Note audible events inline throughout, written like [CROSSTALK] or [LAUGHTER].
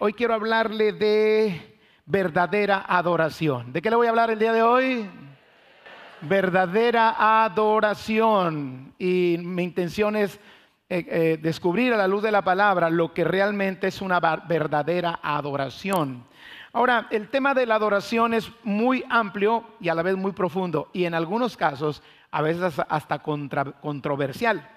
Hoy quiero hablarle de verdadera adoración. ¿De qué le voy a hablar el día de hoy? Verdadera adoración. Y mi intención es eh, eh, descubrir a la luz de la palabra lo que realmente es una verdadera adoración. Ahora, el tema de la adoración es muy amplio y a la vez muy profundo y en algunos casos a veces hasta controversial.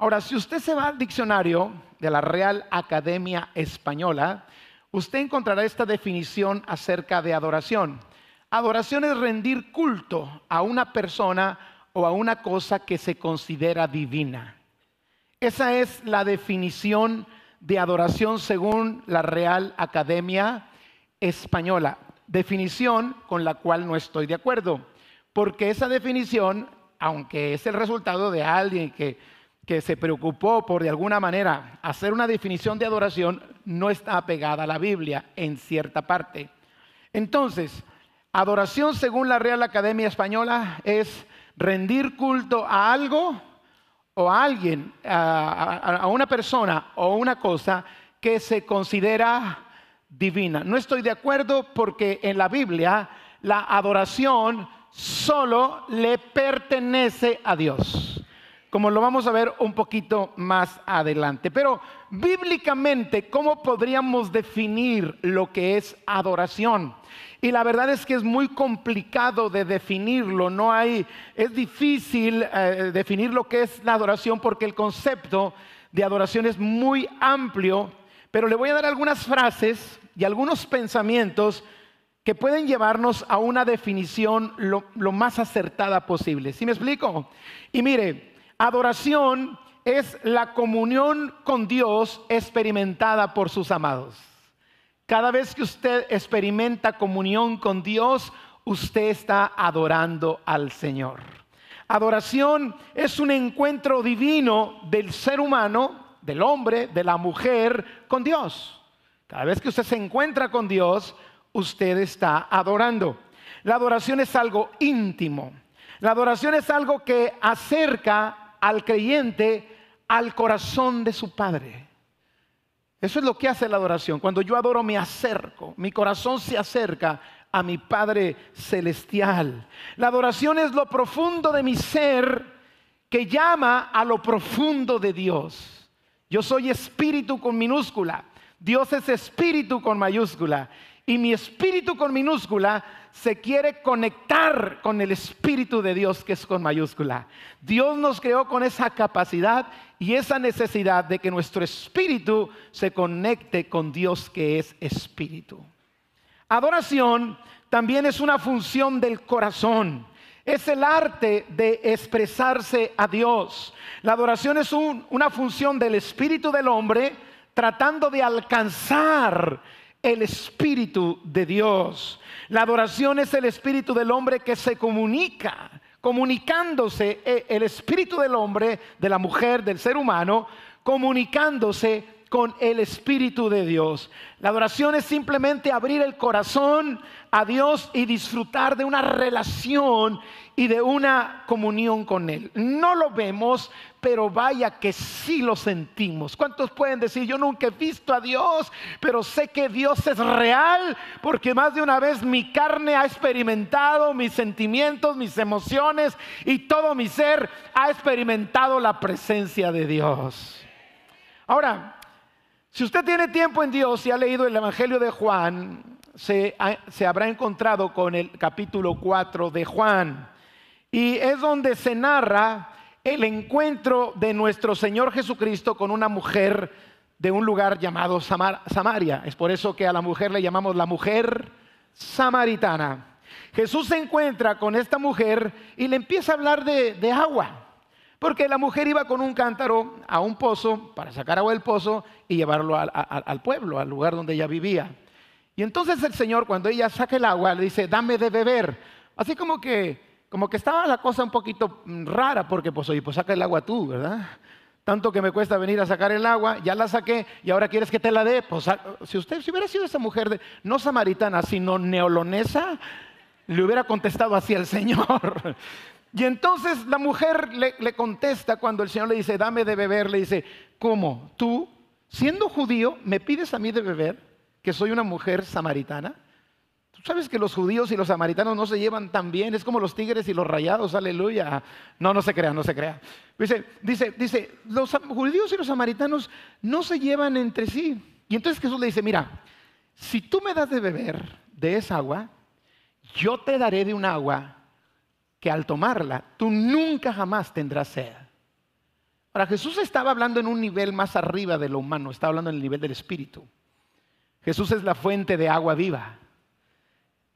Ahora, si usted se va al diccionario de la Real Academia Española, usted encontrará esta definición acerca de adoración. Adoración es rendir culto a una persona o a una cosa que se considera divina. Esa es la definición de adoración según la Real Academia Española. Definición con la cual no estoy de acuerdo, porque esa definición, aunque es el resultado de alguien que que se preocupó por de alguna manera hacer una definición de adoración no está apegada a la Biblia en cierta parte. Entonces, adoración según la Real Academia Española es rendir culto a algo o a alguien, a, una persona o una cosa que se considera divina. No estoy de acuerdo porque en la Biblia la adoración solo le pertenece a Dios como lo vamos a ver un poquito más adelante. Pero bíblicamente, ¿cómo podríamos definir lo que es adoración? Y la verdad es que es muy complicado de definirlo, no hay, es difícil eh, definir lo que es la adoración porque el concepto de adoración es muy amplio, pero le voy a dar algunas frases y algunos pensamientos que pueden llevarnos a una definición lo, lo más acertada posible. ¿Sí me explico? Y mire, Adoración es la comunión con Dios experimentada por sus amados. Cada vez que usted experimenta comunión con Dios, usted está adorando al Señor. Adoración es un encuentro divino del ser humano, del hombre, de la mujer, con Dios. Cada vez que usted se encuentra con Dios, usted está adorando. La adoración es algo íntimo. La adoración es algo que acerca al creyente al corazón de su Padre. Eso es lo que hace la adoración. Cuando yo adoro me acerco, mi corazón se acerca a mi Padre Celestial. La adoración es lo profundo de mi ser que llama a lo profundo de Dios. Yo soy espíritu con minúscula. Dios es espíritu con mayúscula. Y mi espíritu con minúscula se quiere conectar con el Espíritu de Dios que es con mayúscula. Dios nos creó con esa capacidad y esa necesidad de que nuestro espíritu se conecte con Dios que es espíritu. Adoración también es una función del corazón. Es el arte de expresarse a Dios. La adoración es una función del espíritu del hombre tratando de alcanzar el Espíritu de Dios. La adoración es el Espíritu del hombre que se comunica, comunicándose eh, el Espíritu del hombre, de la mujer, del ser humano, comunicándose con el Espíritu de Dios. La adoración es simplemente abrir el corazón a Dios y disfrutar de una relación y de una comunión con Él. No lo vemos, pero vaya que sí lo sentimos. ¿Cuántos pueden decir, yo nunca he visto a Dios, pero sé que Dios es real porque más de una vez mi carne ha experimentado mis sentimientos, mis emociones y todo mi ser ha experimentado la presencia de Dios? Ahora, si usted tiene tiempo en Dios y ha leído el Evangelio de Juan, se, habrá encontrado con el capítulo 4 de Juan. Y es donde se narra el encuentro de nuestro Señor Jesucristo con una mujer de un lugar llamado Samaria. Es por eso que a la mujer le llamamos la mujer samaritana. Jesús se encuentra con esta mujer y le empieza a hablar de, agua. Porque la mujer iba con un cántaro a un pozo para sacar agua del pozo y llevarlo al pueblo, al lugar donde ella vivía. Y entonces el Señor, cuando ella saca el agua, le dice, dame de beber. Así como que como que estaba la cosa un poquito mm, rara, porque pues oye, pues saca el agua tú, ¿verdad? Tanto que me cuesta venir a sacar el agua, ya la saqué y ahora quieres que te la dé. Pues si usted si hubiera sido esa mujer, de, no samaritana, sino neolonesa, le hubiera contestado así al Señor. [LAUGHS] Y entonces la mujer le, contesta cuando el Señor le dice, dame de beber, le dice, ¿cómo? ¿Tú, siendo judío, me pides a mí de beber? que soy una mujer samaritana? ¿Tú sabes que los judíos y los samaritanos no se llevan tan bien? Es como los tigres y los rayados, aleluya. No, no se crea, no se crea. Dice, dice, dice, los judíos y los samaritanos no se llevan entre sí. Y entonces Jesús le dice, mira, si tú me das de beber de esa agua, yo te daré de un agua que al tomarla tú nunca jamás tendrás sed. Ahora Jesús estaba hablando en un nivel más arriba de lo humano, estaba hablando en el nivel del espíritu. Jesús es la fuente de agua viva.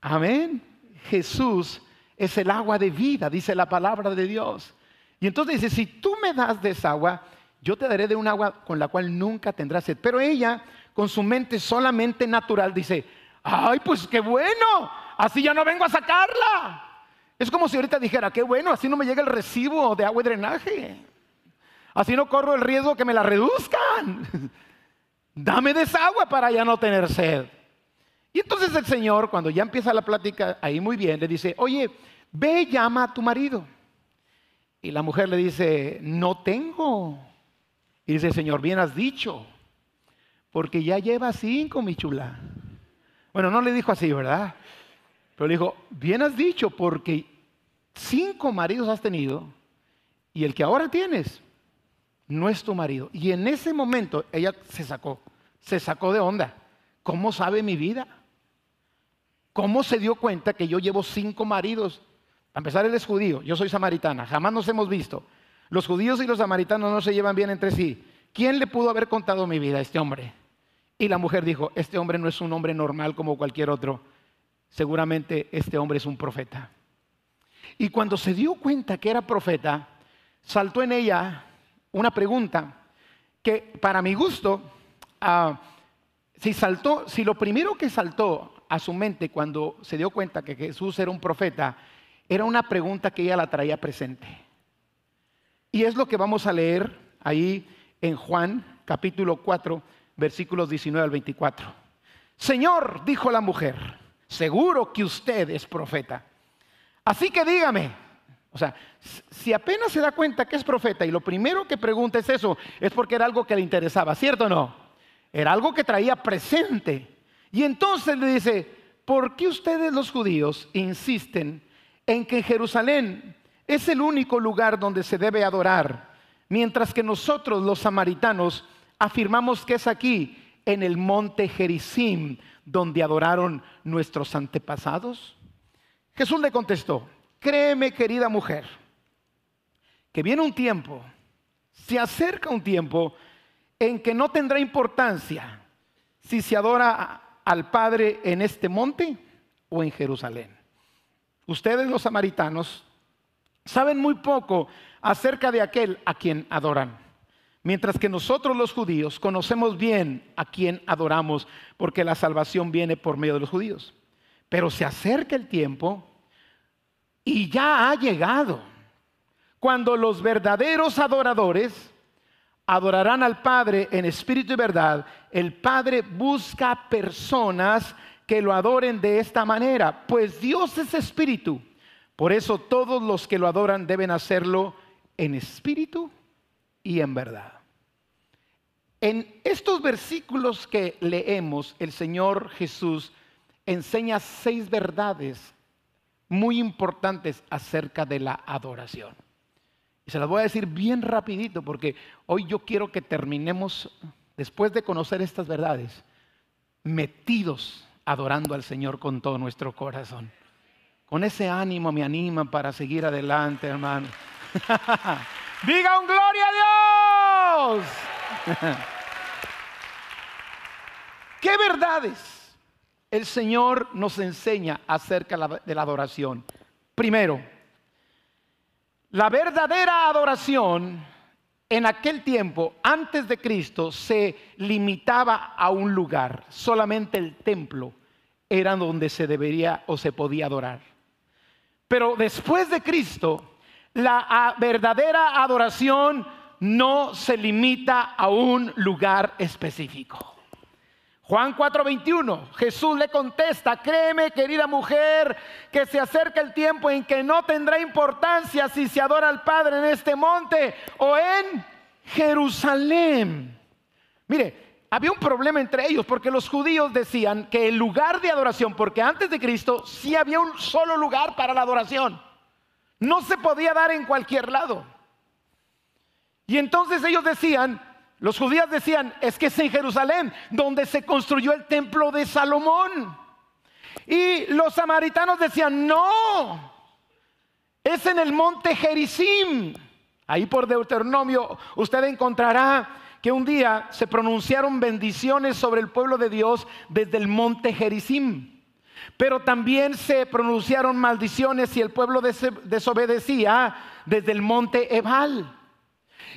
Amén. Jesús es el agua de vida, dice la palabra de Dios. Y entonces dice, si tú me das de esa agua, yo te daré de un agua con la cual nunca tendrás sed. Pero ella, con su mente solamente natural, dice, ay, pues qué bueno, así ya no vengo a sacarla. Es como si ahorita dijera, qué bueno, así no me llega el recibo de agua y drenaje. Así no corro el riesgo que me la reduzcan. [LAUGHS] Dame de esa agua para ya no tener sed. Y entonces el Señor, cuando ya empieza la plática ahí muy bien, le dice, oye, ve y llama a tu marido. Y la mujer le dice, no tengo. Y dice, Señor, bien has dicho, porque ya lleva cinco, mi chula. Bueno, no le dijo así, ¿verdad? Pero le dijo, bien has dicho, porque cinco maridos has tenido y el que ahora tienes no es tu marido. Y en ese momento ella se sacó, se sacó de onda. ¿Cómo sabe mi vida? ¿Cómo se dio cuenta que yo llevo cinco maridos? A empezar, él es judío, yo soy samaritana, jamás nos hemos visto. Los judíos y los samaritanos no se llevan bien entre sí. ¿Quién le pudo haber contado mi vida a este hombre? Y la mujer dijo, este hombre no es un hombre normal como cualquier otro. Seguramente este hombre es un profeta. Y cuando se dio cuenta que era profeta, saltó en ella una pregunta que para mi gusto, ah, si saltó, si lo primero que saltó a su mente cuando se dio cuenta que Jesús era un profeta, era una pregunta que ella la traía presente. Y es lo que vamos a leer ahí en Juan capítulo 4, versículos 19 al 24. Señor, dijo la mujer, seguro que usted es profeta. Así que dígame, o sea, si apenas se da cuenta que es profeta y lo primero que pregunta es eso, es porque era algo que le interesaba, ¿cierto o no? Era algo que traía presente. Y entonces le dice, ¿por qué ustedes los judíos insisten en que Jerusalén es el único lugar donde se debe adorar, mientras que nosotros los samaritanos afirmamos que es aquí, en el monte Gerizim, donde adoraron nuestros antepasados? Jesús le contestó, créeme querida mujer, que viene un tiempo, se acerca un tiempo en que no tendrá importancia si se adora al Padre en este monte o en Jerusalén. Ustedes los samaritanos saben muy poco acerca de aquel a quien adoran, mientras que nosotros los judíos conocemos bien a quien adoramos, porque la salvación viene por medio de los judíos. Pero se acerca el tiempo y ya ha llegado cuando los verdaderos adoradores adorarán al Padre en espíritu y verdad, el Padre busca personas que lo adoren de esta manera, pues Dios es espíritu. Por eso todos los que lo adoran deben hacerlo en espíritu y en verdad. En estos versículos que leemos, el Señor Jesús enseña seis verdades muy importantes acerca de la adoración. Y se las voy a decir bien rapidito porque hoy yo quiero que terminemos, después de conocer estas verdades, metidos adorando al Señor con todo nuestro corazón. Con ese ánimo me anima para seguir adelante, hermano. [LAUGHS] Diga un gloria a Dios. [LAUGHS] ¿Qué verdades el Señor nos enseña acerca de la adoración? Primero, la verdadera adoración en aquel tiempo, antes de Cristo, se limitaba a un lugar. Solamente el templo era donde se debería o se podía adorar. Pero después de Cristo, la verdadera adoración no se limita a un lugar específico. Juan 4:21, Jesús le contesta, créeme querida mujer, que se acerca el tiempo en que no tendrá importancia si se adora al Padre en este monte o en Jerusalén. Mire, había un problema entre ellos porque los judíos decían que el lugar de adoración, porque antes de Cristo sí había un solo lugar para la adoración, no se podía dar en cualquier lado. Y entonces ellos decían, los judíos decían, es que es en Jerusalén donde se construyó el templo de Salomón. Y los samaritanos decían, no, es en el monte Gerizim. Ahí por Deuteronomio usted encontrará que un día se pronunciaron bendiciones sobre el pueblo de Dios desde el monte Gerizim. Pero también se pronunciaron maldiciones si el pueblo desobedecía desde el monte Ebal.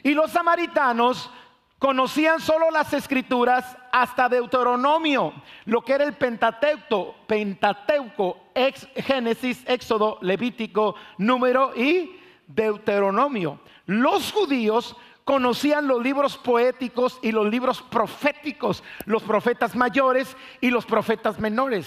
Y los samaritanos conocían solo las escrituras hasta Deuteronomio, lo que era el Pentateuco, Pentateuco, ex Génesis, Éxodo, Levítico, Número y Deuteronomio. Los judíos conocían los libros poéticos y los libros proféticos, los profetas mayores y los profetas menores.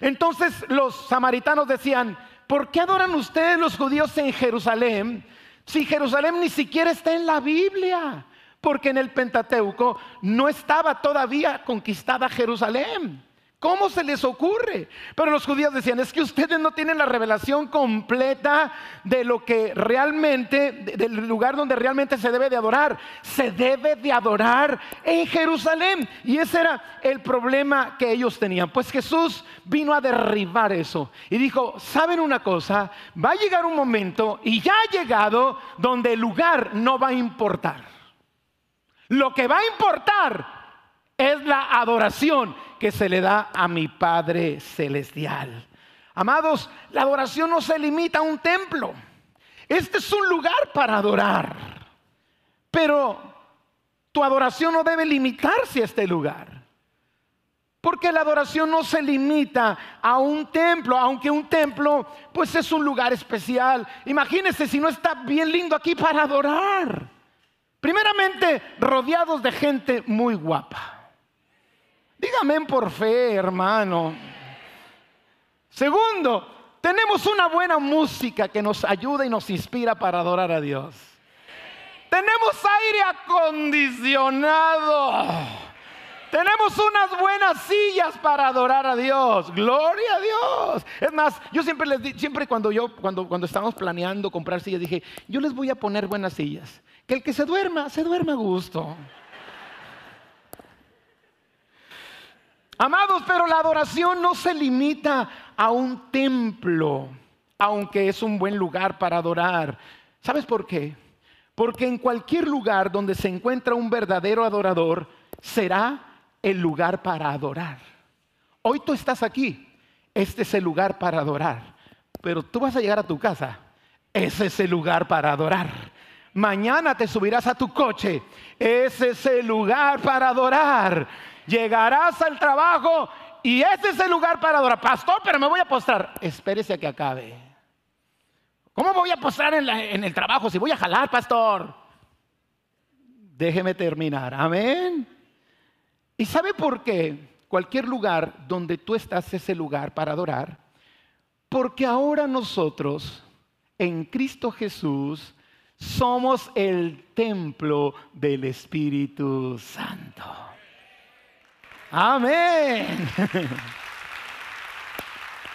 Entonces los samaritanos decían, ¿por qué adoran ustedes los judíos en Jerusalén si Jerusalén ni siquiera está en la Biblia? Porque en el Pentateuco no estaba todavía conquistada Jerusalén. ¿Cómo se les ocurre? Pero los judíos decían, es que ustedes no tienen la revelación completa de lo que realmente, del lugar donde realmente se debe de adorar. Se debe de adorar en Jerusalén. Y ese era el problema que ellos tenían. Pues Jesús vino a derribar eso. Y dijo, ¿saben una cosa? Va a llegar un momento, y ya ha llegado, donde el lugar no va a importar. Lo que va a importar es la adoración que se le da a mi Padre Celestial. Amados, la adoración no se limita a un templo. Este es un lugar para adorar. Pero tu adoración no debe limitarse a este lugar. Porque la adoración no se limita a un templo, aunque un templo pues es un lugar especial. Imagínense si no está bien lindo aquí para adorar. Primeramente, rodeados de gente muy guapa. Dígame por fe, hermano. Segundo, tenemos una buena música que nos ayuda y nos inspira para adorar a Dios. Tenemos aire acondicionado. Tenemos unas buenas sillas para adorar a Dios. Gloria a Dios. Es más, yo siempre les di, siempre cuando yo cuando cuando estábamos planeando comprar sillas dije, yo les voy a poner buenas sillas. Que el que se duerma, se duerma a gusto. Amados, pero la adoración no se limita a un templo, aunque es un buen lugar para adorar. ¿Sabes por qué? Porque en cualquier lugar donde se encuentra un verdadero adorador, será el lugar para adorar. Hoy tú estás aquí, este es el lugar para adorar, pero tú vas a llegar a tu casa, ese es el lugar para adorar. Mañana te subirás a tu coche, ese es el lugar para adorar llegarás al trabajo y ese es el lugar para adorar. Pastor, pero me voy a postrar. Espérese a que acabe. ¿Cómo voy a postrar en, en el trabajo si voy a jalar, pastor? Déjeme terminar. Amén. ¿Y sabe por qué? Cualquier lugar donde tú estás es el lugar para adorar. Porque ahora nosotros, en Cristo Jesús, somos el templo del Espíritu Santo. Amén. [LAUGHS]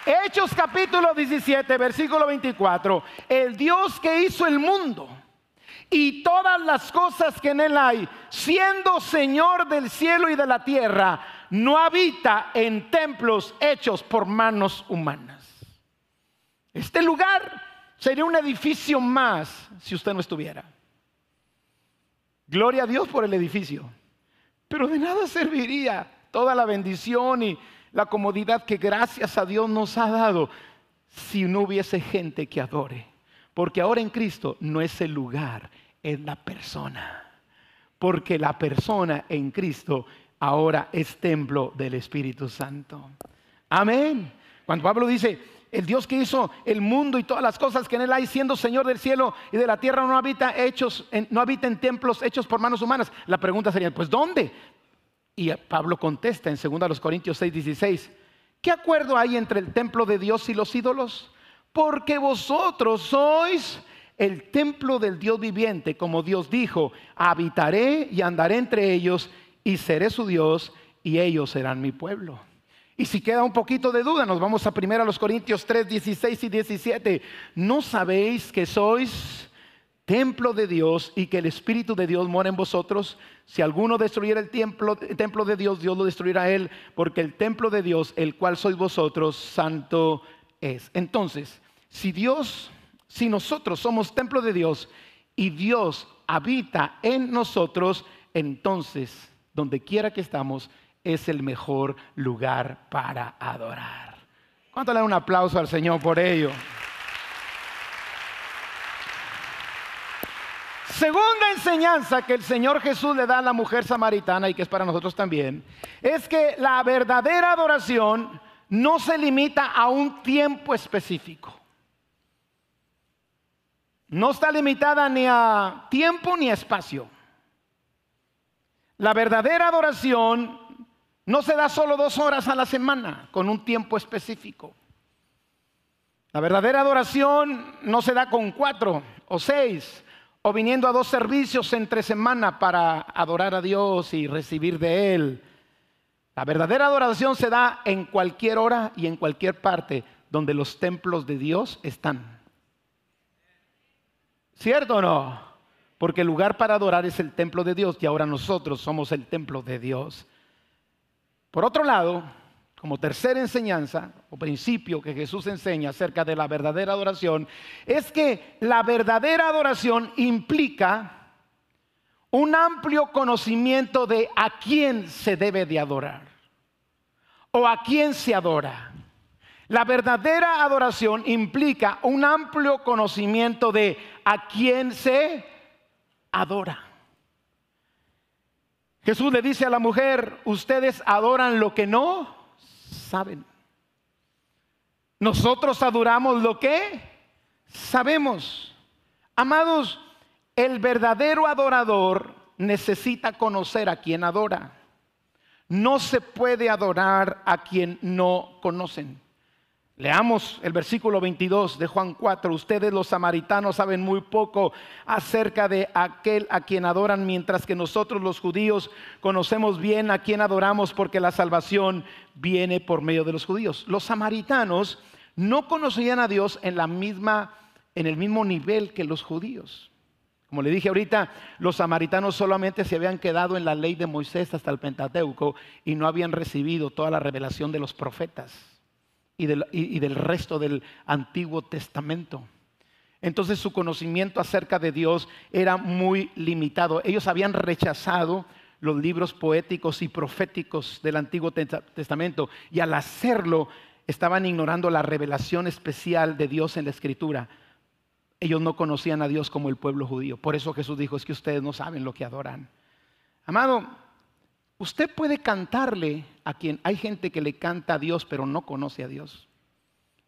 Hechos capítulo 17, versículo 24. El Dios que hizo el mundo y todas las cosas que en él hay, siendo Señor del cielo y de la tierra, no habita en templos hechos por manos humanas. Este lugar sería un edificio más si usted no estuviera. Gloria a Dios por el edificio. Pero de nada serviría toda la bendición y la comodidad que gracias a Dios nos ha dado si no hubiese gente que adore. Porque ahora en Cristo no es el lugar, es la persona. Porque la persona en Cristo ahora es templo del Espíritu Santo. Amén. Cuando Pablo dice, el Dios que hizo el mundo y todas las cosas que en él hay, siendo Señor del cielo y de la tierra, no habita hechos, no habita en templos hechos por manos humanas. La pregunta sería, pues ¿dónde? Y Pablo contesta en 2 Corintios 6, 16, ¿qué acuerdo hay entre el templo de Dios y los ídolos? Porque vosotros sois el templo del Dios viviente, como Dios dijo, habitaré y andaré entre ellos y seré su Dios y ellos serán mi pueblo. Y si queda un poquito de duda, nos vamos a 1 los Corintios 3, 16 y 17. ¿No sabéis que sois templo de Dios y que el Espíritu de Dios mora en vosotros? Si alguno destruyera el templo, el templo de Dios, Dios lo destruirá a él, porque el templo de Dios, el cual sois vosotros, santo es. Entonces, si Dios, si nosotros somos templo de Dios y Dios habita en nosotros, entonces, donde quiera que estamos, es el mejor lugar para adorar. ¿Cuánto le da un aplauso al Señor por ello? Segunda enseñanza que el Señor Jesús le da a la mujer samaritana y que es para nosotros también, es que la verdadera adoración no se limita a un tiempo específico. No está limitada ni a tiempo ni a espacio. La verdadera adoración no se da solo dos horas a la semana con un tiempo específico. La verdadera adoración no se da con cuatro o seis o viniendo a dos servicios entre semana para adorar a Dios y recibir de Él. La verdadera adoración se da en cualquier hora y en cualquier parte donde los templos de Dios están. ¿Cierto o no? Porque el lugar para adorar es el templo de Dios y ahora nosotros somos el templo de Dios. Por otro lado, como tercera enseñanza o principio que Jesús enseña acerca de la verdadera adoración, es que la verdadera adoración implica un amplio conocimiento de a quién se debe de adorar o a quién se adora. La verdadera adoración implica un amplio conocimiento de a quién se adora. Jesús le dice a la mujer, ustedes adoran lo que no saben. Nosotros adoramos lo que sabemos. Amados, el verdadero adorador necesita conocer a quien adora. No se puede adorar a quien no conocen. Leamos el versículo 22 de Juan 4. Ustedes los samaritanos saben muy poco acerca de aquel a quien adoran, mientras que nosotros los judíos conocemos bien a quien adoramos porque la salvación viene por medio de los judíos. Los samaritanos no conocían a Dios en la misma en el mismo nivel que los judíos. Como le dije ahorita, los samaritanos solamente se habían quedado en la ley de Moisés hasta el Pentateuco y no habían recibido toda la revelación de los profetas y del, resto del Antiguo Testamento. Entonces su conocimiento acerca de Dios era muy limitado. Ellos habían rechazado los libros poéticos y proféticos del Antiguo Testamento y al hacerlo estaban ignorando la revelación especial de Dios en la Escritura. Ellos no conocían a Dios como el pueblo judío. Por eso Jesús dijo, es que ustedes no saben lo que adoran. Amado, Usted puede cantarle a quien hay gente que le canta a Dios pero no conoce a Dios.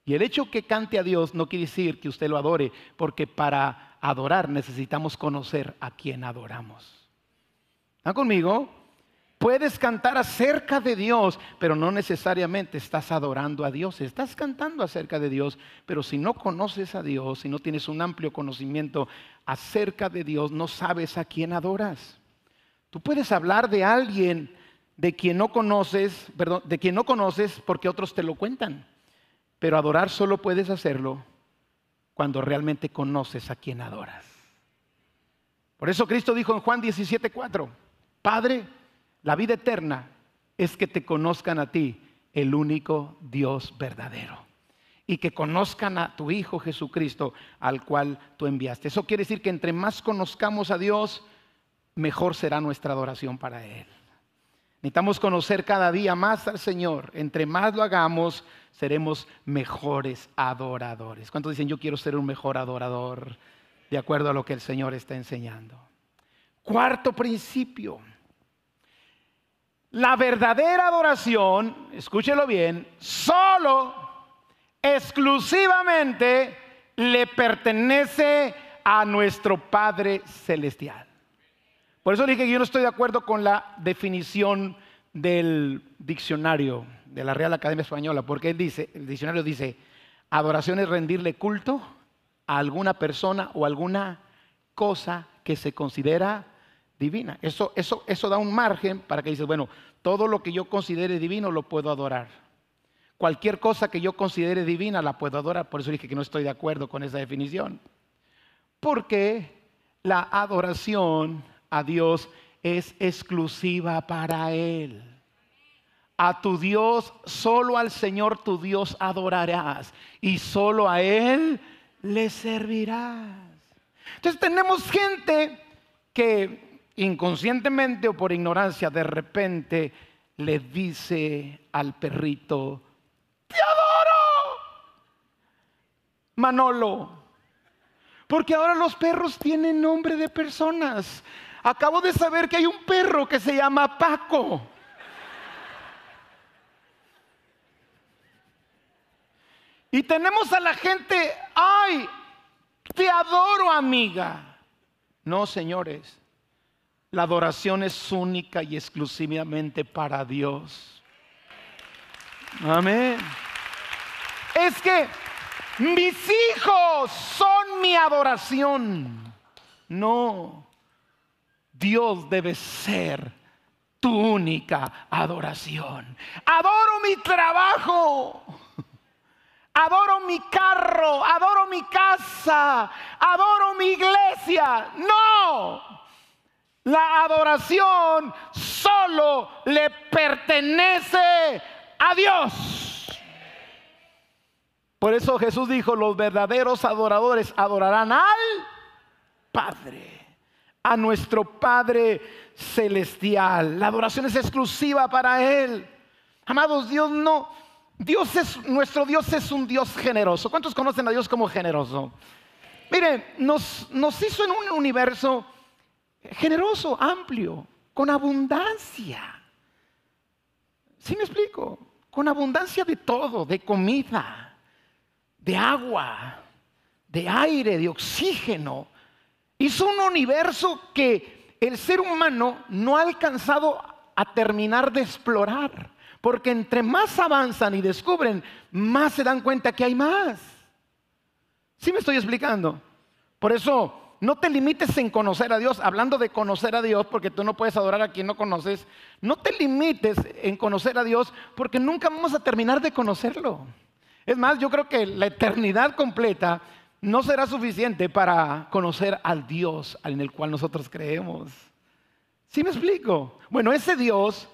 Y el hecho que cante a Dios no quiere decir que usted lo adore, porque para adorar necesitamos conocer a quien adoramos. ¿Están conmigo? Puedes cantar acerca de Dios, pero no necesariamente estás adorando a Dios. Estás cantando acerca de Dios, pero si no conoces a Dios, si no tienes un amplio conocimiento acerca de Dios, no sabes a quién adoras. Tú puedes hablar de alguien de quien no conoces, perdón, de quien no conoces porque otros te lo cuentan. Pero adorar solo puedes hacerlo cuando realmente conoces a quien adoras. Por eso Cristo dijo en Juan 17:4, Padre, la vida eterna es que te conozcan a ti, el único Dios verdadero, y que conozcan a tu Hijo Jesucristo, al cual tú enviaste. Eso quiere decir que entre más conozcamos a Dios, mejor será nuestra adoración para Él. Necesitamos conocer cada día más al Señor. Entre más lo hagamos, seremos mejores adoradores. ¿Cuántos dicen yo quiero ser un mejor adorador de acuerdo a lo que el Señor está enseñando? Cuarto principio. La verdadera adoración, escúchelo bien, solo, exclusivamente le pertenece a nuestro Padre Celestial. Por eso dije que yo no estoy de acuerdo con la definición del diccionario de la Real Academia Española, porque él dice, el diccionario dice, adoración es rendirle culto a alguna persona o alguna cosa que se considera divina. Eso, eso, eso da un margen para que dices, bueno, todo lo que yo considere divino lo puedo adorar. Cualquier cosa que yo considere divina la puedo adorar. Por eso dije que no estoy de acuerdo con esa definición. Porque la adoración a Dios es exclusiva para Él. A tu Dios, solo al Señor tu Dios adorarás y solo a Él le servirás. Entonces tenemos gente que inconscientemente o por ignorancia de repente le dice al perrito, te adoro, Manolo, porque ahora los perros tienen nombre de personas. Acabo de saber que hay un perro que se llama Paco. Y tenemos a la gente, ay, te adoro amiga. No, señores, la adoración es única y exclusivamente para Dios. Amén. Es que mis hijos son mi adoración. No, Dios debe ser tu única adoración. Adoro mi trabajo. Adoro mi carro, adoro mi casa, adoro mi iglesia. No, la adoración solo le pertenece a Dios. Por eso Jesús dijo, los verdaderos adoradores adorarán al Padre a nuestro Padre celestial. La adoración es exclusiva para Él. Amados, Dios no, Dios es, nuestro Dios es un Dios generoso. ¿Cuántos conocen a Dios como generoso? Miren, nos, nos hizo en un universo generoso, amplio, con abundancia. ¿Sí me explico? Con abundancia de todo, de comida, de agua, de aire, de oxígeno, Hizo un universo que el ser humano no ha alcanzado a terminar de explorar. Porque entre más avanzan y descubren, más se dan cuenta que hay más. ¿Sí me estoy explicando? Por eso no te limites en conocer a Dios, hablando de conocer a Dios, porque tú no puedes adorar a quien no conoces. No te limites en conocer a Dios, porque nunca vamos a terminar de conocerlo. Es más, yo creo que la eternidad completa no será suficiente para conocer al Dios en el cual nosotros creemos. ¿Sí me explico? Bueno, ese Dios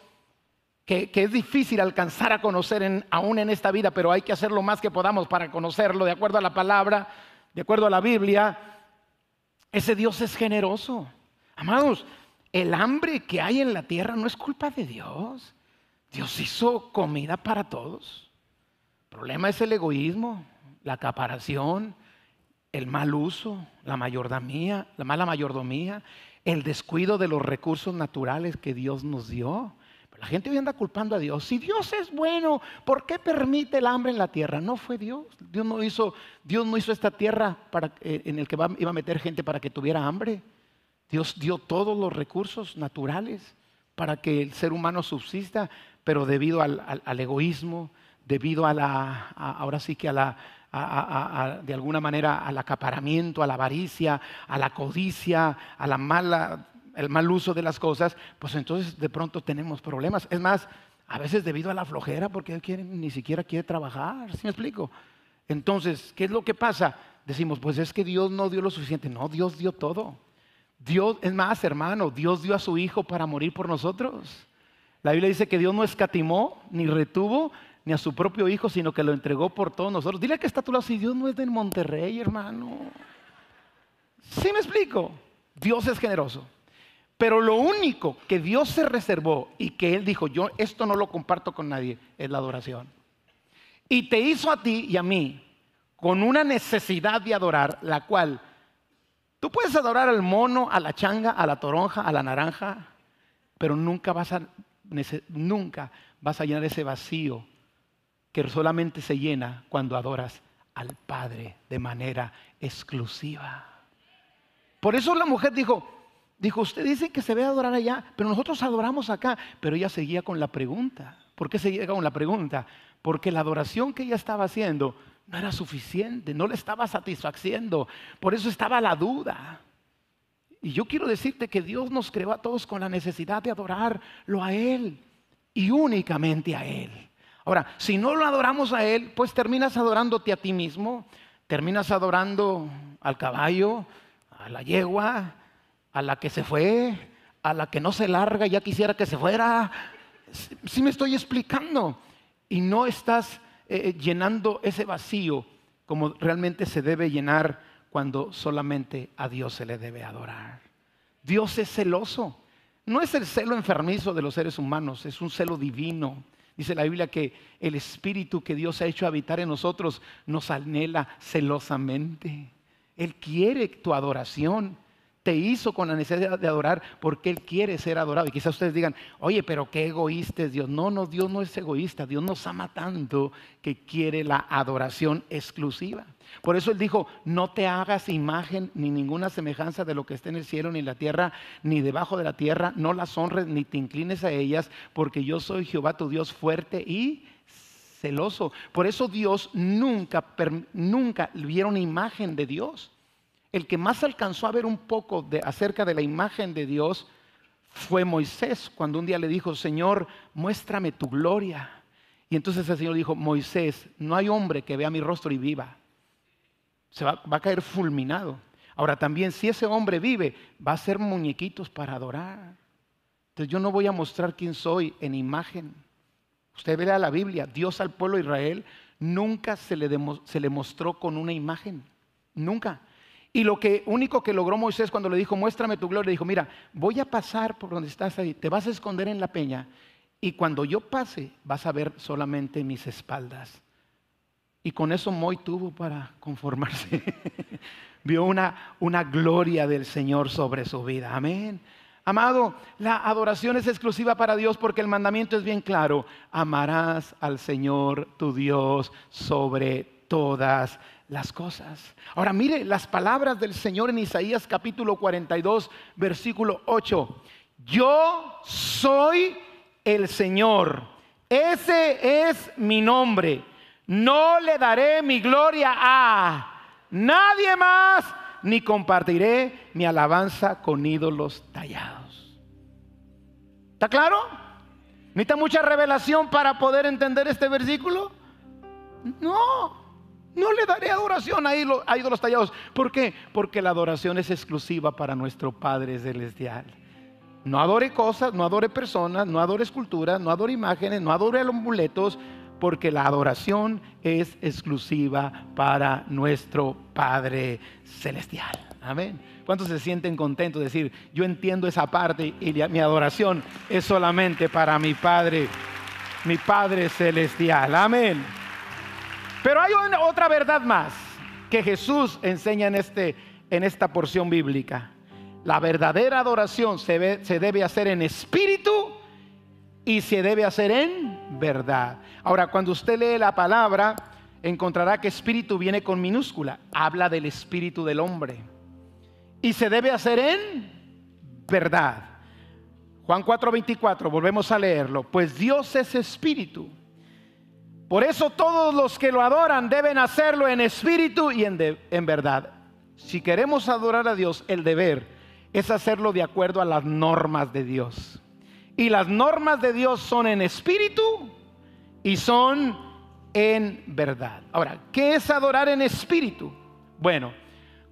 que, es difícil alcanzar a conocer aún en esta vida, pero hay que hacer lo más que podamos para conocerlo de acuerdo a la palabra, de acuerdo a la Biblia, ese Dios es generoso. Amados, el hambre que hay en la tierra no es culpa de Dios. Dios hizo comida para todos. El problema es el egoísmo, la acaparación, el mal uso, la mayordomía, la mala mayordomía, el descuido de los recursos naturales que Dios nos dio. la gente hoy anda culpando a Dios. Si Dios es bueno, ¿por qué permite el hambre en la tierra? No fue Dios. Dios no hizo, Dios no hizo esta tierra eh, en el que iba a meter gente para que tuviera hambre. Dios dio todos los recursos naturales para que el ser humano subsista, pero debido al, egoísmo, debido a la, ahora sí que a la de alguna manera al acaparamiento, a la avaricia, a la codicia, a la mala, el mal uso de las cosas, pues entonces de pronto tenemos problemas. Es más, a veces debido a la flojera, porque él quiere, ni siquiera quiere trabajar, ¿sí me explico? Entonces, ¿qué es lo que pasa? Decimos, pues es que Dios no dio lo suficiente. No, Dios dio todo. Dios, es más, hermano, Dios dio a su Hijo para morir por nosotros. La Biblia dice que Dios no escatimó ni retuvo ni a su propio hijo, sino que lo entregó por todos nosotros. Dile que está a tu lado, si Dios no es de Monterrey, hermano. ¿Sí me explico? Dios es generoso. Pero lo único que Dios se reservó y que Él dijo, yo esto no lo comparto con nadie, es la adoración. Y te hizo a ti y a mí con una necesidad de adorar, la cual tú puedes adorar al mono, a la changa, a la toronja, a la naranja, pero nunca vas a, nunca vas a llenar ese vacío que solamente se llena cuando adoras al Padre de manera exclusiva. Por eso la mujer dijo, dijo, usted dice que se ve adorar allá, pero nosotros adoramos acá. Pero ella seguía con la pregunta. ¿Por qué seguía con la pregunta? Porque la adoración que ella estaba haciendo no era suficiente, no le estaba satisfaciendo. Por eso estaba la duda. Y yo quiero decirte que Dios nos creó a todos con la necesidad de adorarlo a Él y únicamente a Él. Ahora, si no lo adoramos a Él, pues terminas adorándote a ti mismo, terminas adorando al caballo, a la yegua, a la que se fue, a la que no se larga, ya quisiera que se fuera. Si me estoy explicando. Y no estás eh, eh, llenando ese vacío como realmente se debe llenar cuando solamente a Dios se le debe adorar. Dios es celoso. No es el celo enfermizo de los seres humanos, es un celo divino. Dice la Biblia que el espíritu que Dios ha hecho habitar en nosotros nos anhela celosamente. Él quiere tu adoración te hizo con la necesidad de adorar porque Él quiere ser adorado. Y quizás ustedes digan, oye, pero qué egoísta es Dios. No, no, Dios no es egoísta. Dios nos ama tanto que quiere la adoración exclusiva. Por eso Él dijo, no te hagas imagen ni ninguna semejanza de lo que esté en el cielo, ni en la tierra, ni debajo de la tierra. No las honres ni te inclines a ellas, porque yo soy Jehová tu Dios fuerte y celoso. Por eso Dios nunca, nunca vieron imagen de Dios. El que más alcanzó a ver un poco de, acerca de la imagen de Dios fue Moisés, cuando un día le dijo, Señor, muéstrame tu gloria. Y entonces el Señor dijo, Moisés, no hay hombre que vea mi rostro y viva. Se va, a caer fulminado. Ahora también, si ese hombre vive, va a ser muñequitos para adorar. Entonces yo no voy a mostrar quién soy en imagen. Usted ve la Biblia, Dios al pueblo de Israel nunca se le, se le mostró con una imagen. Nunca. Y lo que único que logró Moisés cuando le dijo, muéstrame tu gloria, dijo, mira, voy a pasar por donde estás ahí, te vas a esconder en la peña y cuando yo pase vas a ver solamente mis espaldas. Y con eso Moy tuvo para conformarse. [LAUGHS] Vio una, una gloria del Señor sobre su vida. Amén. Amado, la adoración es exclusiva para Dios porque el mandamiento es bien claro. Amarás al Señor tu Dios sobre todas las cosas. Ahora mire las palabras del Señor en Isaías capítulo 42, versículo 8. Yo soy el Señor. Ese es mi nombre. No le daré mi gloria a nadie más, ni compartiré mi alabanza con ídolos tallados. ¿Está claro? ¿Necesita mucha revelación para poder entender este versículo? No. No le daré adoración a ídolos tallados. ¿Por qué? Porque la adoración es exclusiva para nuestro Padre Celestial. No adore cosas, no adore personas, no adore esculturas, no adore imágenes, no adore amuletos, porque la adoración es exclusiva para nuestro Padre Celestial. Amén. ¿Cuántos se sienten contentos de decir, yo entiendo esa parte y mi adoración es solamente para mi Padre, mi Padre Celestial? Amén. Pero hay otra verdad más que Jesús enseña en, este, en esta porción bíblica. La verdadera adoración se, se debe hacer en espíritu y se debe hacer en verdad. Ahora, cuando usted lee la palabra, encontrará que espíritu viene con minúscula. Habla del espíritu del hombre. Y se debe hacer en verdad. Juan 4:24, volvemos a leerlo. Pues Dios es espíritu. Por eso todos los que lo adoran deben hacerlo en espíritu y en, en, verdad. Si queremos adorar a Dios, el deber es hacerlo de acuerdo a las normas de Dios. Y las normas de Dios son en espíritu y son en verdad. Ahora, ¿qué es adorar en espíritu? Bueno,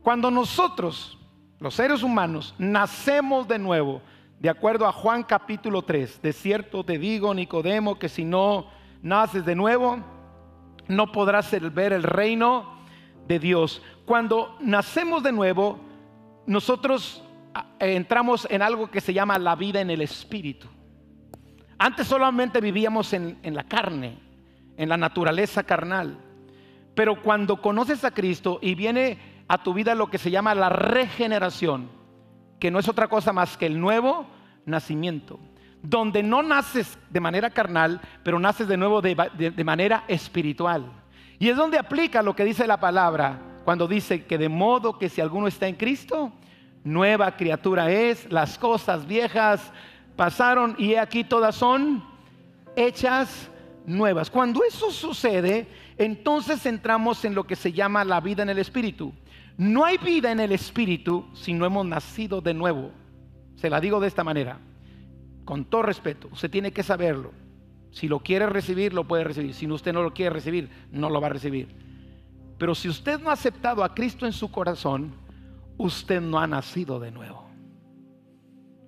cuando nosotros, los seres humanos, nacemos de nuevo, de acuerdo a Juan capítulo 3, de cierto te digo, Nicodemo, que si no naces de nuevo, no podrás ver el reino de Dios. Cuando nacemos de nuevo, nosotros ah, entramos en algo que se llama la vida en el espíritu. Antes solamente vivíamos en, en la carne, en la naturaleza carnal. Pero cuando conoces a Cristo y viene a tu vida lo que se llama la regeneración, que no es otra cosa más que el nuevo nacimiento donde no naces de manera carnal, pero naces de nuevo de, manera espiritual. Y es donde aplica lo que dice la palabra, cuando dice que de modo que si alguno está en Cristo, nueva criatura es, las cosas viejas pasaron y aquí todas son hechas nuevas. Cuando eso sucede, entonces entramos en lo que se llama la vida en el Espíritu. No hay vida en el Espíritu si no hemos nacido de nuevo. Se la digo de esta manera, con todo respeto, usted tiene que saberlo. Si lo quiere recibir, lo puede recibir. Si usted no lo quiere recibir, no lo va a recibir. Pero si usted no ha aceptado a Cristo en su corazón, usted no ha nacido de nuevo.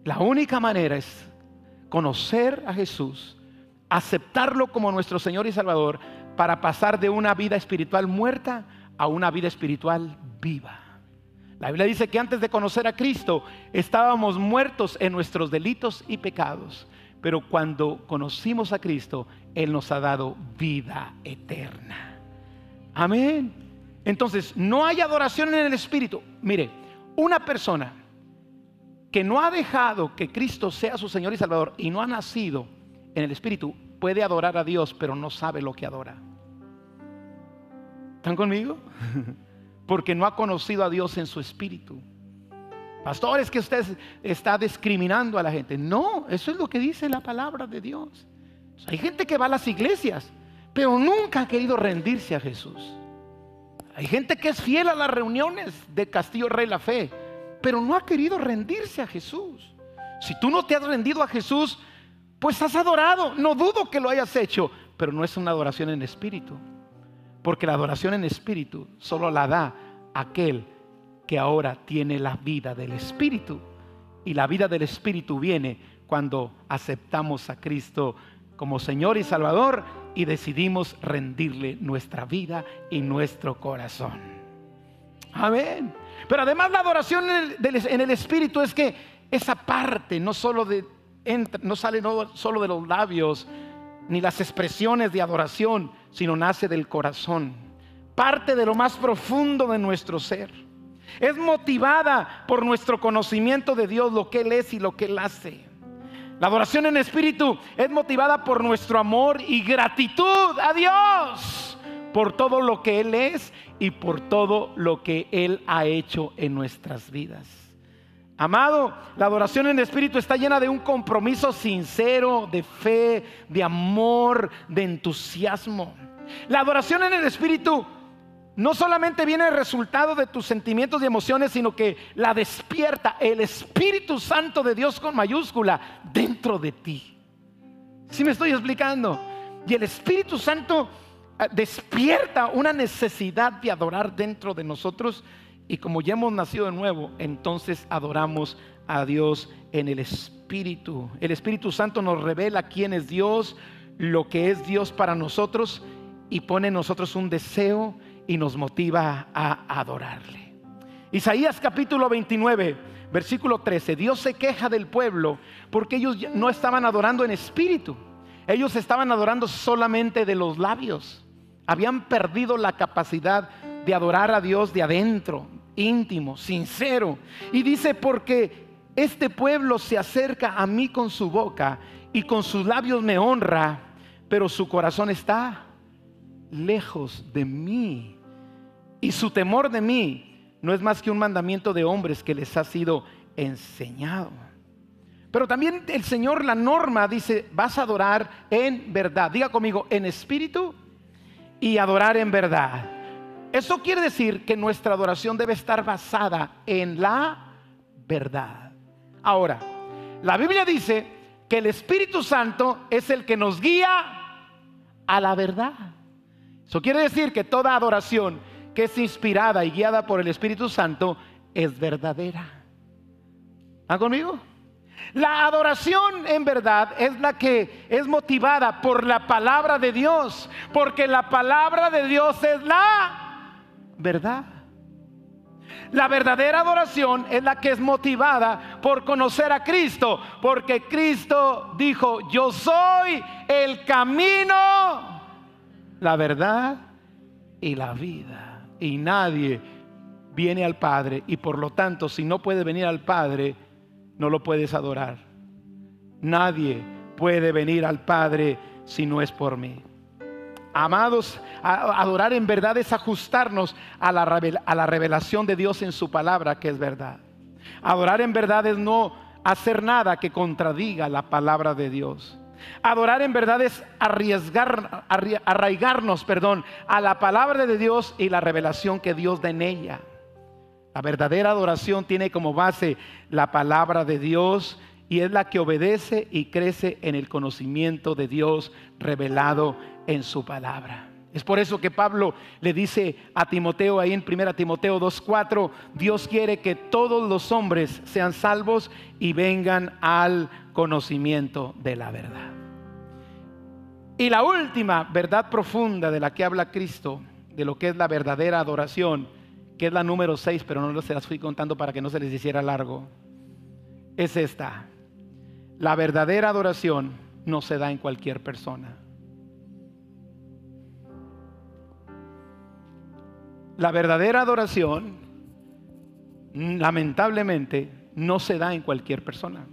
La única manera es conocer a Jesús, aceptarlo como nuestro Señor y Salvador, para pasar de una vida espiritual muerta a una vida espiritual viva. La Biblia dice que antes de conocer a Cristo estábamos muertos en nuestros delitos y pecados, pero cuando conocimos a Cristo, Él nos ha dado vida eterna. Amén. Entonces, no hay adoración en el Espíritu. Mire, una persona que no ha dejado que Cristo sea su Señor y Salvador y no ha nacido en el Espíritu, puede adorar a Dios, pero no sabe lo que adora. ¿Están conmigo? [LAUGHS] Porque no ha conocido a Dios en su espíritu. Pastor, es que usted está discriminando a la gente. No, eso es lo que dice la palabra de Dios. Hay gente que va a las iglesias, pero nunca ha querido rendirse a Jesús. Hay gente que es fiel a las reuniones de Castillo Rey La Fe, pero no ha querido rendirse a Jesús. Si tú no te has rendido a Jesús, pues has adorado. No dudo que lo hayas hecho, pero no es una adoración en espíritu. Porque la adoración en espíritu solo la da aquel que ahora tiene la vida del espíritu. Y la vida del espíritu viene cuando aceptamos a Cristo como Señor y Salvador y decidimos rendirle nuestra vida y nuestro corazón. Amén. Pero además la adoración en el, espíritu es que esa parte no solo de no sale solo de los labios ni las expresiones de adoración, sino nace del corazón. Parte de lo más profundo de nuestro ser. Es motivada por nuestro conocimiento de Dios, lo que Él es y lo que Él hace. La adoración en espíritu es motivada por nuestro amor y gratitud a Dios por todo lo que Él es y por todo lo que Él ha hecho en nuestras vidas. Amado, la adoración en espíritu está llena de un compromiso sincero, de fe, de amor, de entusiasmo. La adoración en el espíritu no solamente viene el resultado de tus sentimientos y emociones, sino que la despierta el Espíritu Santo de Dios con mayúscula dentro de ti. Si me estoy explicando? Y el Espíritu Santo ah, despierta una necesidad de adorar dentro de nosotros y como ya hemos nacido de nuevo, entonces adoramos a Dios en el Espíritu. El Espíritu Santo nos revela quién es Dios, lo que es Dios para nosotros y pone en nosotros un deseo y nos motiva a adorarle. Isaías capítulo 29, versículo 13. Dios se queja del pueblo porque ellos no estaban adorando en espíritu. Ellos estaban adorando solamente de los labios. Habían perdido la capacidad de adorar a Dios de adentro, íntimo, sincero. Y dice, porque este pueblo se acerca a mí con su boca y con sus labios me honra, pero su corazón está lejos de mí. Y su temor de mí no es más que un mandamiento de hombres que les ha sido enseñado. Pero también el Señor, la norma, dice, vas a adorar en verdad. Diga conmigo, en espíritu y adorar en verdad. Eso quiere decir que nuestra adoración debe estar basada en la verdad. Ahora, la Biblia dice que el Espíritu Santo es el que nos guía a la verdad. Eso quiere decir que toda adoración que es inspirada y guiada por el Espíritu Santo es verdadera. ¿Están conmigo? La adoración en verdad es la que es motivada por la palabra de Dios, porque la palabra de Dios es la verdad. La verdadera adoración es la que es motivada por conocer a Cristo, porque Cristo dijo, yo soy el camino, la verdad y la vida y nadie viene al Padre y por lo tanto si no puede venir al Padre, no lo puedes adorar. Nadie puede venir al Padre si no es por mí. Amados, adorar en verdad es ajustarnos a la, revelación de Dios en su palabra, que es verdad. Adorar en verdad es no hacer nada que contradiga la palabra de Dios. Adorar en verdad es arriesgar, arraigarnos, perdón, a la palabra de Dios y la revelación que Dios da en ella. La verdadera adoración tiene como base la palabra de Dios y es la que obedece y crece en el conocimiento de Dios revelado en su palabra. Es por eso que Pablo le dice a Timoteo ahí en 1 Timoteo 2.4, Dios quiere que todos los hombres sean salvos y vengan al conocimiento de la verdad. Y la última verdad profunda de la que habla Cristo, de lo que es la verdadera adoración, que es la número 6, pero no se las fui contando para que no se les hiciera largo, es esta. La verdadera adoración no se da en cualquier persona. La verdadera adoración, lamentablemente, no se da en cualquier persona.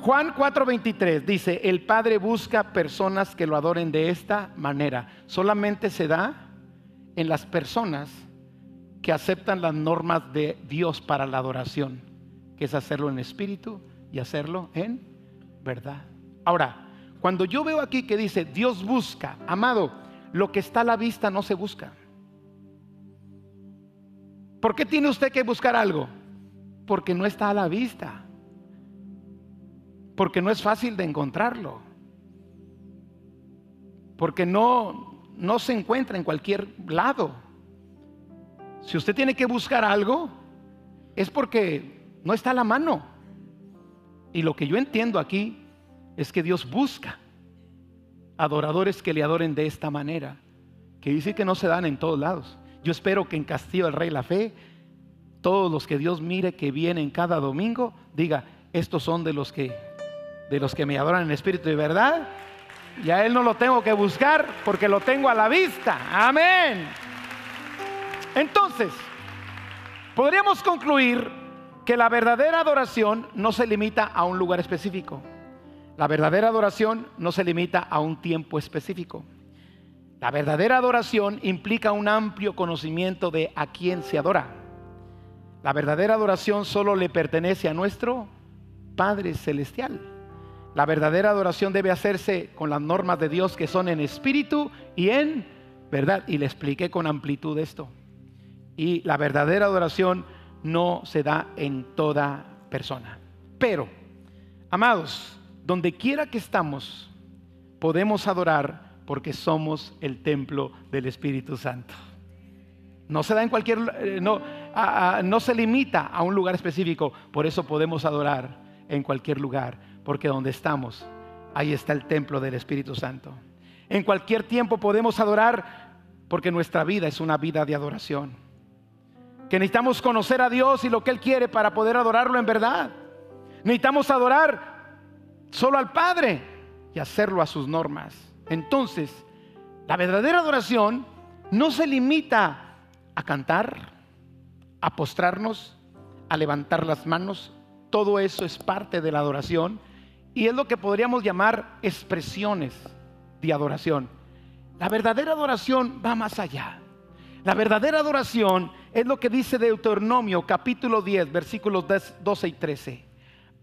Juan 4:23 dice, el Padre busca personas que lo adoren de esta manera. Solamente se da en las personas que aceptan las normas de Dios para la adoración, que es hacerlo en espíritu y hacerlo en verdad. Ahora, cuando yo veo aquí que dice Dios busca, amado, lo que está a la vista no se busca. ¿Por qué tiene usted que buscar algo? Porque no está a la vista. Porque no es fácil de encontrarlo. Porque no, no se encuentra en cualquier lado. Si usted tiene que buscar algo, es porque no está a la mano. Y lo que yo entiendo aquí es que Dios busca adoradores que le adoren de esta manera, que dice que no se dan en todos lados. Yo espero que en Castillo del Rey La Fe, todos los que Dios mire que vienen cada domingo, diga, estos son de los que de los que me adoran en espíritu y verdad. Y a él no lo tengo que buscar porque lo tengo a la vista. Amén. Entonces, podríamos concluir que la verdadera adoración no se limita a un lugar específico. La verdadera adoración no se limita a un tiempo específico. La verdadera adoración implica un amplio conocimiento de a quién se adora. La verdadera adoración solo le pertenece a nuestro Padre Celestial. La verdadera adoración debe hacerse con las normas de Dios que son en espíritu y en verdad. Y le expliqué con amplitud esto. Y la verdadera adoración no se da en toda persona. Pero, amados, donde quiera que estamos, podemos adorar porque somos el templo del Espíritu Santo. No se da en cualquier, eh, no, no se limita a un lugar específico, por eso podemos adorar en cualquier lugar, porque donde estamos, ahí está el templo del Espíritu Santo. En cualquier tiempo podemos adorar porque nuestra vida es una vida de adoración. Que necesitamos conocer a Dios y lo que Él quiere para poder adorarlo en verdad. Necesitamos adorar solo al Padre y hacerlo a sus normas. Entonces, la verdadera adoración no se limita a cantar, a postrarnos, a levantar las manos. Todo eso es parte de la adoración y es lo que podríamos llamar expresiones de adoración. La verdadera adoración va más allá. La verdadera adoración es lo que dice Deuteronomio capítulo 10 versículos 12 y 13.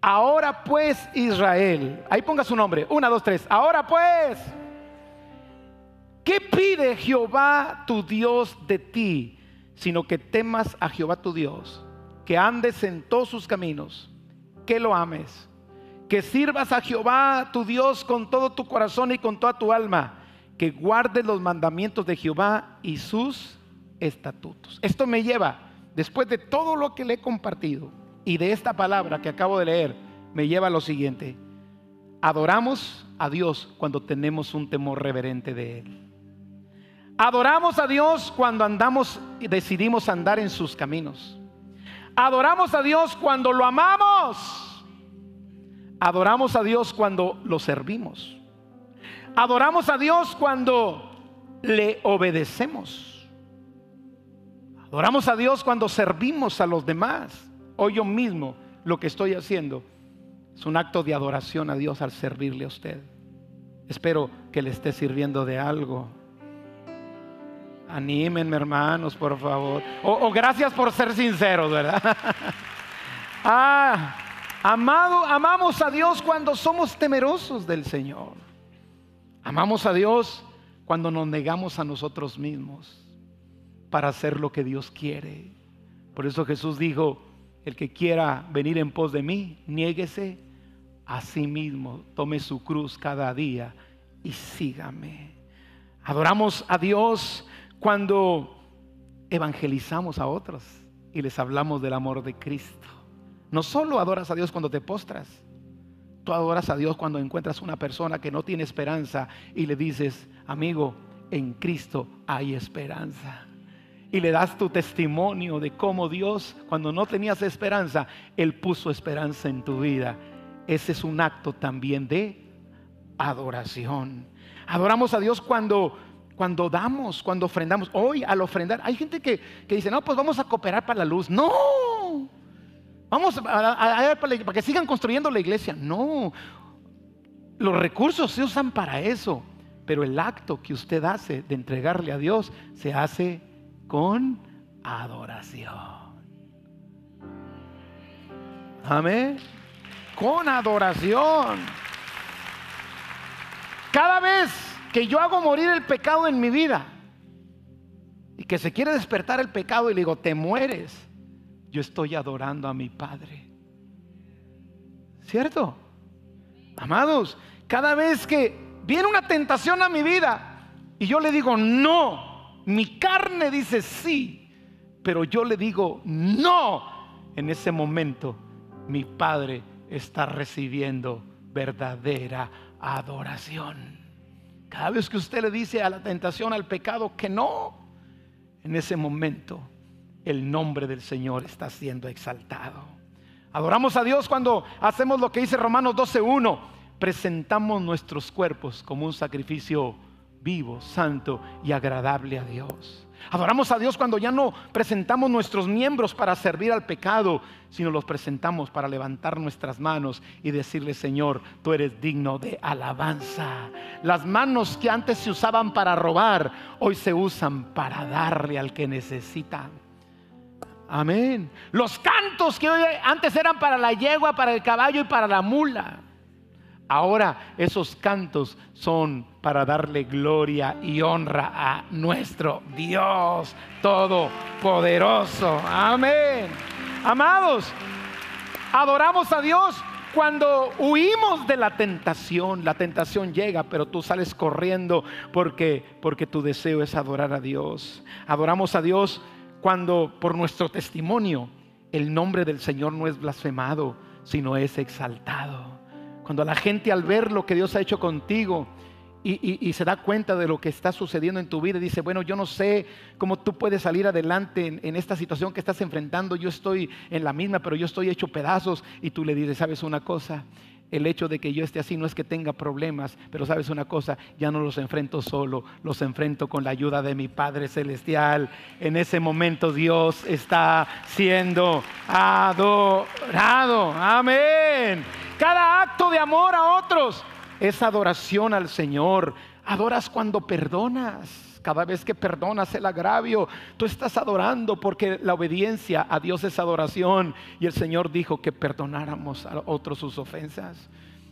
Ahora pues Israel, ahí ponga su nombre, una, dos, tres. Ahora pues, ¿qué pide Jehová tu Dios de ti? Sino que temas a Jehová tu Dios, que andes en todos sus caminos, que lo ames, que sirvas a Jehová tu Dios con todo tu corazón y con toda tu alma, que guardes los mandamientos de Jehová y sus estatutos. Esto me lleva, después de todo lo que le he compartido, y de esta palabra que acabo de leer me lleva a lo siguiente. Adoramos a Dios cuando tenemos un temor reverente de Él. Adoramos a Dios cuando andamos y decidimos andar en sus caminos. Adoramos a Dios cuando lo amamos. Adoramos a Dios cuando lo servimos. Adoramos a Dios cuando le obedecemos. Adoramos a Dios cuando servimos a los demás hoy yo mismo lo que estoy haciendo es un acto de adoración a Dios al servirle a usted. Espero que le esté sirviendo de algo. Anímenme, hermanos, por favor. O, gracias por ser sinceros, ¿verdad? [LAUGHS] ah, amado, amamos a Dios cuando somos temerosos del Señor. Amamos a Dios cuando nos negamos a nosotros mismos. Para hacer lo que Dios quiere. Por eso Jesús dijo, el que quiera venir en pos de mí, niéguese a sí mismo, tome su cruz cada día y sígame. Adoramos a Dios cuando evangelizamos a otros y les hablamos del amor de Cristo. No solo adoras a Dios cuando te postras, tú adoras a Dios cuando encuentras una persona que no tiene esperanza y le dices, amigo, en Cristo hay esperanza. Y le das tu testimonio de cómo Dios, cuando no tenías esperanza, Él puso esperanza en tu vida. Ese es un acto también de adoración. Adoramos a Dios cuando cuando damos, cuando ofrendamos. Hoy al ofrendar, hay gente que, dice, no, pues vamos a cooperar para la luz. No, vamos a, para que sigan construyendo la iglesia. No, los recursos se usan para eso, pero el acto que usted hace de entregarle a Dios se hace con adoración. Amén. Con adoración. Cada vez que yo hago morir el pecado en mi vida y que se quiere despertar el pecado y le digo, te mueres, yo estoy adorando a mi Padre. ¿Cierto? Amados, cada vez que viene una tentación a mi vida y yo le digo, no, mi carne dice sí, pero yo le digo, no, en ese momento mi Padre está recibiendo verdadera adoración. Cada vez que usted le dice a la tentación, al pecado, que no, en ese momento el nombre del Señor está siendo exaltado. Adoramos a Dios cuando hacemos lo que dice Romanos 12.1. Presentamos nuestros cuerpos como un sacrificio vivo, santo y agradable a Dios. Adoramos a Dios cuando ya no presentamos nuestros miembros para servir al pecado, sino los presentamos para levantar nuestras manos y decirle, Señor, tú eres digno de alabanza. Las manos que antes se usaban para robar, hoy se usan para darle al que necesita. Amén. Los cantos que antes eran para la yegua, para el caballo y para la mula. Ahora esos cantos son para darle gloria y honra a nuestro Dios Todopoderoso. Amén. Amados, adoramos a Dios cuando huimos de la tentación. La tentación llega, pero tú sales corriendo porque porque tu deseo es adorar a Dios. Adoramos a Dios cuando por nuestro testimonio el nombre del Señor no es blasfemado, sino es exaltado. Cuando la gente al ver lo que Dios ha hecho contigo y, se da cuenta de lo que está sucediendo en tu vida dice, bueno, yo no sé cómo tú puedes salir adelante en, en esta situación que estás enfrentando, yo estoy en la misma, pero yo estoy hecho pedazos y tú le dices, ¿sabes una cosa? El hecho de que yo esté así no es que tenga problemas, pero sabes una cosa, ya no los enfrento solo, los enfrento con la ayuda de mi Padre Celestial. En ese momento Dios está siendo adorado. Amén. Cada acto de amor a otros es adoración al Señor. Adoras cuando perdonas. Cada vez que perdonas el agravio, tú estás adorando porque la obediencia a Dios es adoración. Y el Señor dijo que perdonáramos a otros sus ofensas.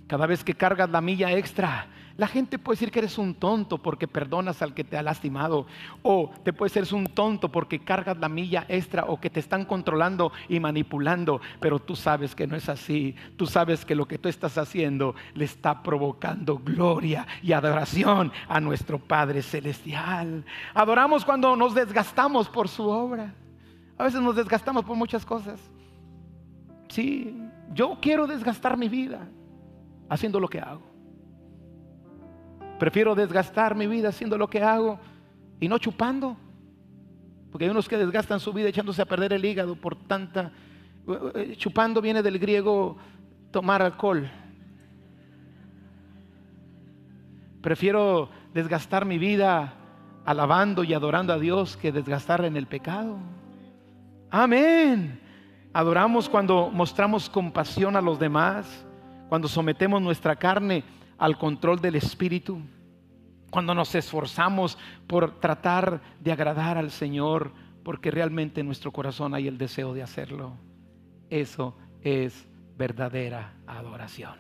Cada vez que cargas la milla extra, la gente puede decir que eres un tonto porque perdonas al que te ha lastimado. O te puede ser un tonto porque cargas la milla extra o que te están controlando y manipulando. Pero tú sabes que no es así. Tú sabes que lo que tú estás haciendo le está provocando gloria y adoración a nuestro Padre Celestial. Adoramos cuando nos desgastamos por su obra. A veces nos desgastamos por muchas cosas. Sí, yo quiero desgastar mi vida haciendo lo que hago. Prefiero desgastar mi vida haciendo lo que hago y no chupando. Porque hay unos que desgastan su vida echándose a perder el hígado por tanta... Chupando viene del griego tomar alcohol. Prefiero desgastar mi vida alabando y adorando a Dios que desgastarla en el pecado. Amén. Adoramos cuando mostramos compasión a los demás cuando sometemos nuestra carne al control del Espíritu, cuando nos esforzamos por tratar de agradar al Señor, porque realmente en nuestro corazón hay el deseo de hacerlo. Eso es verdadera adoración.